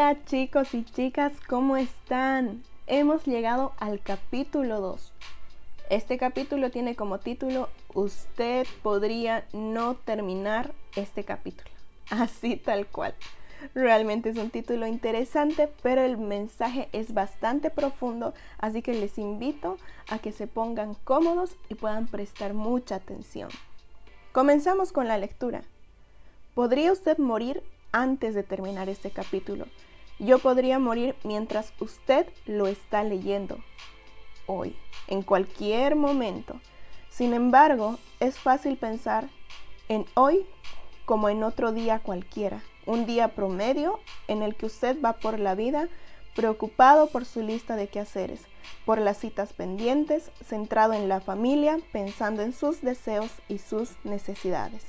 Hola chicos y chicas, ¿cómo están? Hemos llegado al capítulo 2. Este capítulo tiene como título Usted podría no terminar este capítulo. Así tal cual. Realmente es un título interesante, pero el mensaje es bastante profundo, así que les invito a que se pongan cómodos y puedan prestar mucha atención. Comenzamos con la lectura. ¿Podría usted morir antes de terminar este capítulo. Yo podría morir mientras usted lo está leyendo hoy, en cualquier momento. Sin embargo, es fácil pensar en hoy como en otro día cualquiera, un día promedio en el que usted va por la vida preocupado por su lista de quehaceres, por las citas pendientes, centrado en la familia, pensando en sus deseos y sus necesidades.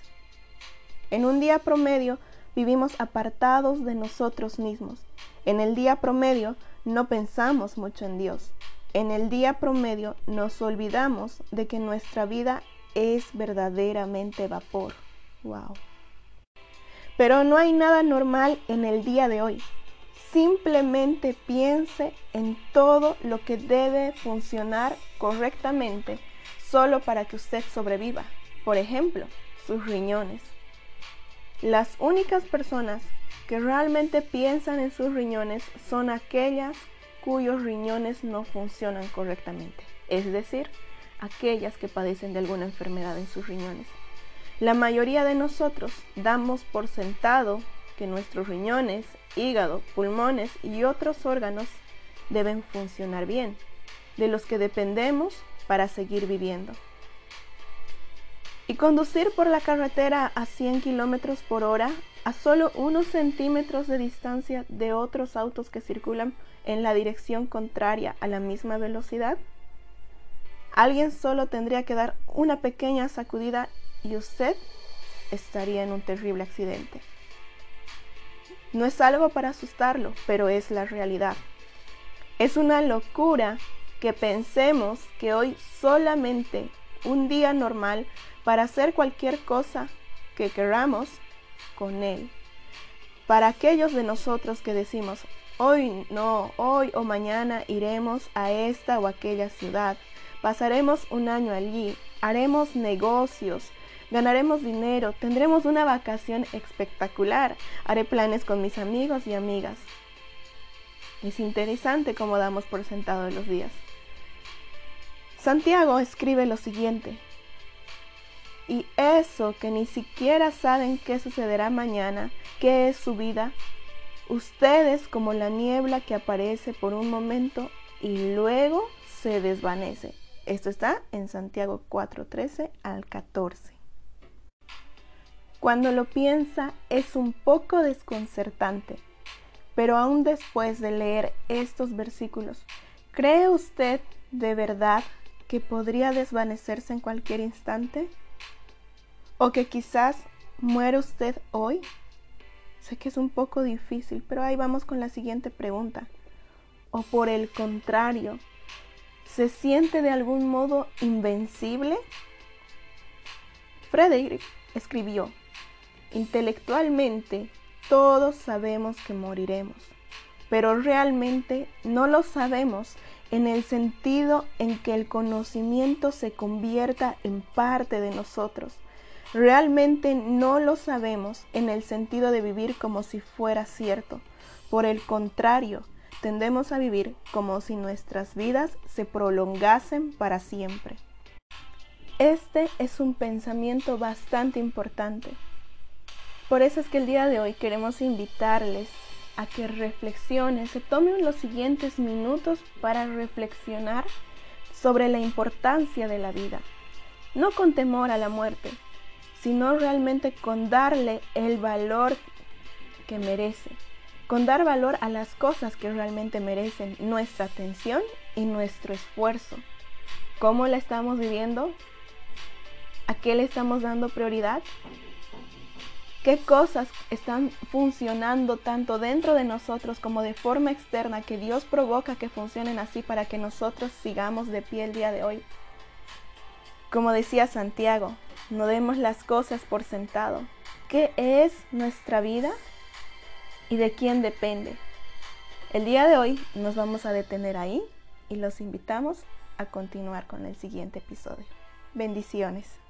En un día promedio, vivimos apartados de nosotros mismos. En el día promedio no pensamos mucho en Dios. En el día promedio nos olvidamos de que nuestra vida es verdaderamente vapor. Wow. Pero no hay nada normal en el día de hoy. Simplemente piense en todo lo que debe funcionar correctamente solo para que usted sobreviva. Por ejemplo, sus riñones. Las únicas personas que realmente piensan en sus riñones son aquellas cuyos riñones no funcionan correctamente, es decir, aquellas que padecen de alguna enfermedad en sus riñones. La mayoría de nosotros damos por sentado que nuestros riñones, hígado, pulmones y otros órganos deben funcionar bien, de los que dependemos para seguir viviendo. Y conducir por la carretera a 100 kilómetros por hora a solo unos centímetros de distancia de otros autos que circulan en la dirección contraria a la misma velocidad? Alguien solo tendría que dar una pequeña sacudida y usted estaría en un terrible accidente. No es algo para asustarlo, pero es la realidad. Es una locura que pensemos que hoy solamente un día normal para hacer cualquier cosa que queramos con Él. Para aquellos de nosotros que decimos, hoy no, hoy o mañana iremos a esta o aquella ciudad, pasaremos un año allí, haremos negocios, ganaremos dinero, tendremos una vacación espectacular, haré planes con mis amigos y amigas. Es interesante cómo damos por sentado los días. Santiago escribe lo siguiente, y eso que ni siquiera saben qué sucederá mañana, qué es su vida, ustedes como la niebla que aparece por un momento y luego se desvanece. Esto está en Santiago 4:13 al 14. Cuando lo piensa es un poco desconcertante, pero aún después de leer estos versículos, ¿cree usted de verdad que podría desvanecerse en cualquier instante? ¿O que quizás muere usted hoy? Sé que es un poco difícil, pero ahí vamos con la siguiente pregunta. ¿O por el contrario, se siente de algún modo invencible? Frederick escribió, intelectualmente todos sabemos que moriremos, pero realmente no lo sabemos en el sentido en que el conocimiento se convierta en parte de nosotros. Realmente no lo sabemos en el sentido de vivir como si fuera cierto. Por el contrario, tendemos a vivir como si nuestras vidas se prolongasen para siempre. Este es un pensamiento bastante importante. Por eso es que el día de hoy queremos invitarles a que reflexionen, se tomen los siguientes minutos para reflexionar sobre la importancia de la vida, no con temor a la muerte, sino realmente con darle el valor que merece, con dar valor a las cosas que realmente merecen nuestra atención y nuestro esfuerzo. ¿Cómo la estamos viviendo? ¿A qué le estamos dando prioridad? Qué cosas están funcionando tanto dentro de nosotros como de forma externa que Dios provoca que funcionen así para que nosotros sigamos de pie el día de hoy. Como decía Santiago, no demos las cosas por sentado. ¿Qué es nuestra vida y de quién depende? El día de hoy nos vamos a detener ahí y los invitamos a continuar con el siguiente episodio. Bendiciones.